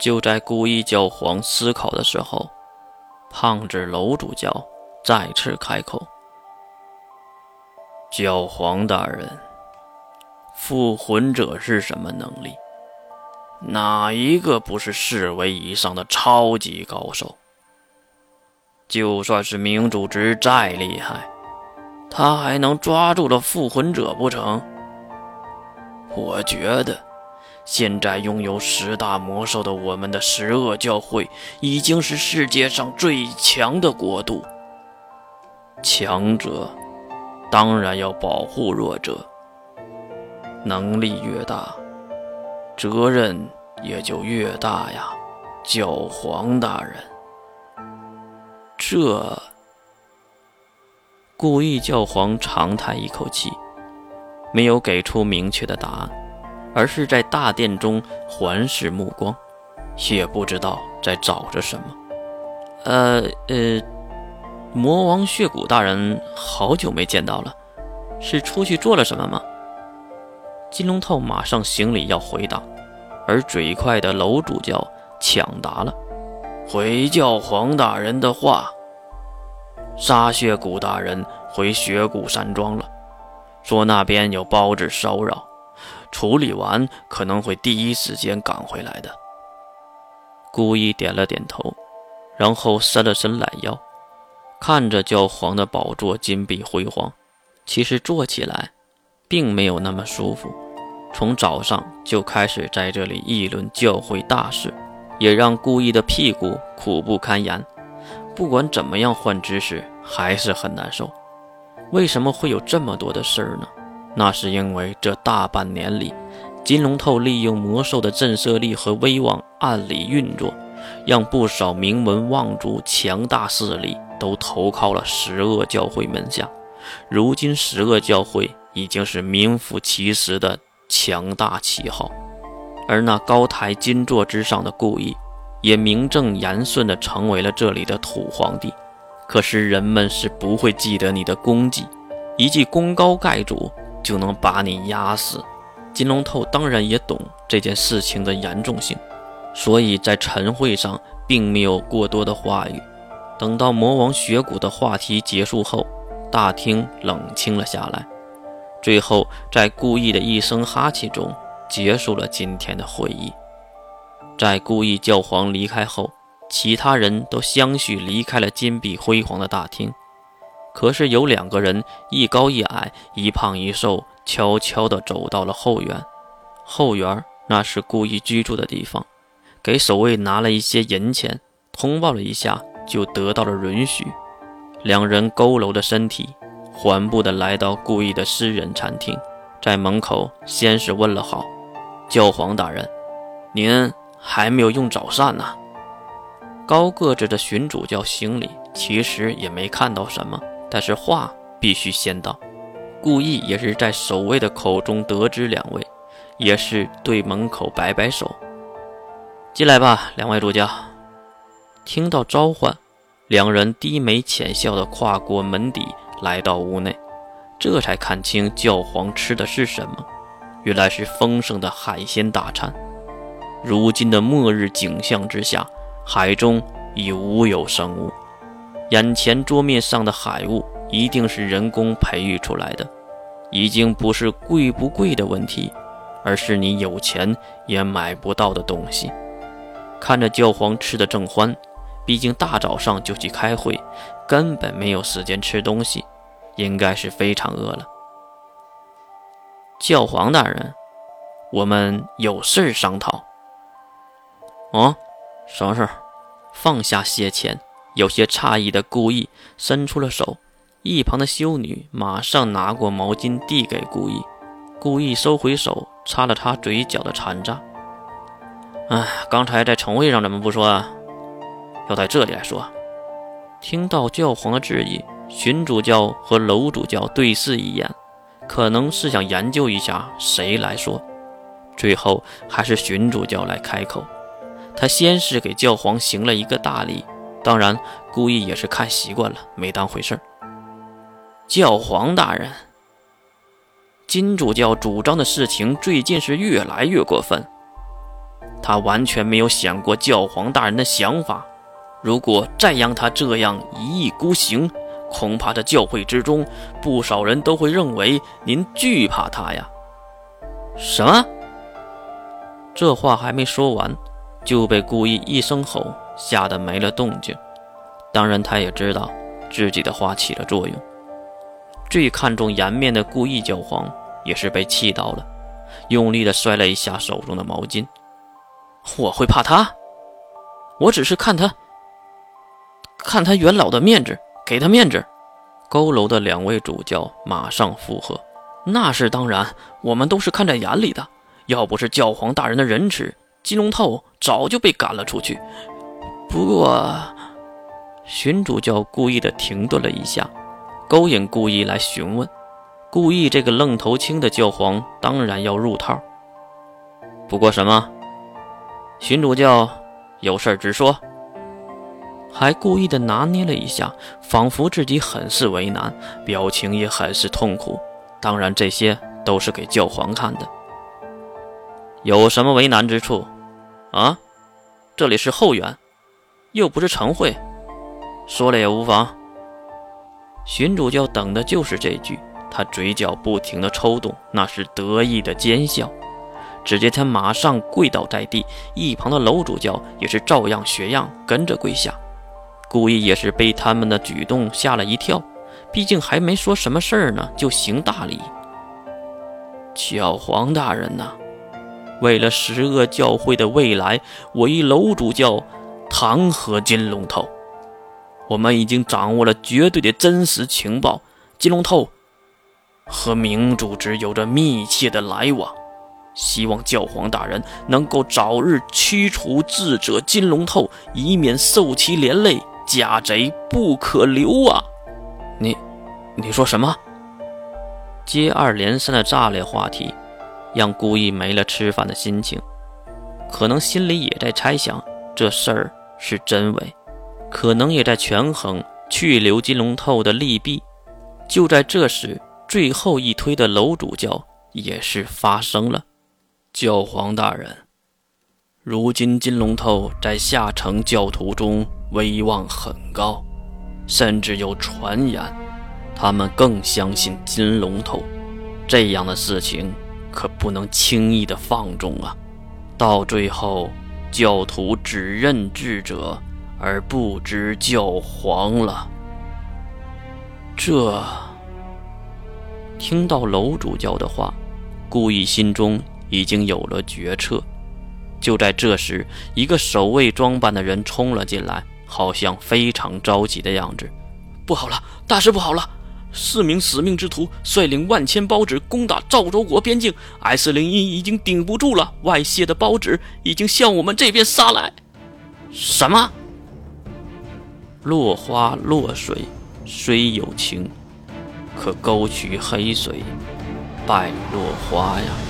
就在故意教皇思考的时候，胖子楼主教再次开口：“教皇大人，复魂者是什么能力？哪一个不是四维以上的超级高手？就算是明主之再厉害，他还能抓住了复魂者不成？我觉得。”现在拥有十大魔兽的我们的十恶教会，已经是世界上最强的国度。强者当然要保护弱者，能力越大，责任也就越大呀。教皇大人，这故意教皇长叹一口气，没有给出明确的答案。而是在大殿中环视目光，也不知道在找着什么。呃呃，魔王血骨大人，好久没见到了，是出去做了什么吗？金龙套马上行礼要回答，而嘴快的楼主教抢答了：“回教皇大人的话，沙血骨大人回雪谷山庄了，说那边有包子骚扰。”处理完可能会第一时间赶回来的。故意点了点头，然后伸了伸懒腰，看着教皇的宝座金碧辉煌，其实坐起来并没有那么舒服。从早上就开始在这里议论教会大事，也让故意的屁股苦不堪言。不管怎么样换姿势，还是很难受。为什么会有这么多的事儿呢？那是因为这大半年里，金龙透利用魔兽的震慑力和威望暗里运作，让不少名门望族、强大势力都投靠了十恶教会门下。如今，十恶教会已经是名副其实的强大旗号，而那高台金座之上的故意，也名正言顺地成为了这里的土皇帝。可是，人们是不会记得你的功绩，一记功高盖主。就能把你压死。金龙头当然也懂这件事情的严重性，所以在晨会上并没有过多的话语。等到魔王雪谷的话题结束后，大厅冷清了下来。最后，在故意的一声哈气中结束了今天的会议。在故意教皇离开后，其他人都相续离开了金碧辉煌的大厅。可是有两个人，一高一矮，一胖一瘦，悄悄地走到了后园。后园那是故意居住的地方，给守卫拿了一些银钱，通报了一下，就得到了允许。两人佝偻着身体，缓步地来到故意的私人餐厅，在门口先是问了好：“教皇大人，您还没有用早膳呢？”高个子的巡主教行礼，其实也没看到什么。但是话必须先到，故意也是在守卫的口中得知两位，也是对门口摆摆手，进来吧，两位主教。听到召唤，两人低眉浅笑的跨过门底来到屋内，这才看清教皇吃的是什么，原来是丰盛的海鲜大餐。如今的末日景象之下，海中已无有生物。眼前桌面上的海物一定是人工培育出来的，已经不是贵不贵的问题，而是你有钱也买不到的东西。看着教皇吃的正欢，毕竟大早上就去开会，根本没有时间吃东西，应该是非常饿了。教皇大人，我们有事商讨。哦，什么事放下谢钱。有些诧异的故意伸出了手，一旁的修女马上拿过毛巾递给故意，故意收回手，擦了擦嘴角的残渣。哎，刚才在城会上怎么不说啊？要在这里来说。听到教皇的质疑，荀主教和楼主教对视一眼，可能是想研究一下谁来说。最后还是荀主教来开口，他先是给教皇行了一个大礼。当然，故意也是看习惯了，没当回事儿。教皇大人，金主教主张的事情最近是越来越过分。他完全没有想过教皇大人的想法。如果再让他这样一意孤行，恐怕在教会之中，不少人都会认为您惧怕他呀。什么？这话还没说完，就被故意一声吼吓得没了动静。当然，他也知道自己的话起了作用。最看重颜面的故意教皇也是被气到了，用力地摔了一下手中的毛巾。我会怕他？我只是看他，看他元老的面子，给他面子。佝偻的两位主教马上附和：“那是当然，我们都是看在眼里的。要不是教皇大人的仁慈，金龙透早就被赶了出去。不过……”荀主教故意的停顿了一下，勾引故意来询问。故意这个愣头青的教皇当然要入套。不过什么？荀主教有事直说。还故意的拿捏了一下，仿佛自己很是为难，表情也很是痛苦。当然，这些都是给教皇看的。有什么为难之处？啊？这里是后院，又不是晨会。说了也无妨。荀主教等的就是这句，他嘴角不停的抽动，那是得意的奸笑。只见他马上跪倒在地，一旁的楼主教也是照样学样跟着跪下。故意也是被他们的举动吓了一跳，毕竟还没说什么事儿呢，就行大礼。小黄大人呐，为了十恶教会的未来，我一楼主教弹劾金龙头。我们已经掌握了绝对的真实情报，金龙头和明组织有着密切的来往，希望教皇大人能够早日驱除智者金龙头，以免受其连累，家贼不可留啊！你，你说什么？接二连三的炸裂话题，让顾意没了吃饭的心情，可能心里也在猜想这事儿是真伪。可能也在权衡去留金龙透的利弊。就在这时，最后一推的楼主教也是发声了：“教皇大人，如今金龙透在下城教徒中威望很高，甚至有传言，他们更相信金龙头。这样的事情可不能轻易的放纵啊！到最后，教徒只认智者。”而不知教皇了。这听到楼主教的话，顾意心中已经有了决策。就在这时，一个守卫装扮的人冲了进来，好像非常着急的样子。不好了，大事不好了！四名死命之徒率领万千包纸攻打赵州国边境，S 零一已经顶不住了，外泄的包纸已经向我们这边杀来。什么？落花落水虽有情，可沟渠黑水败落花呀。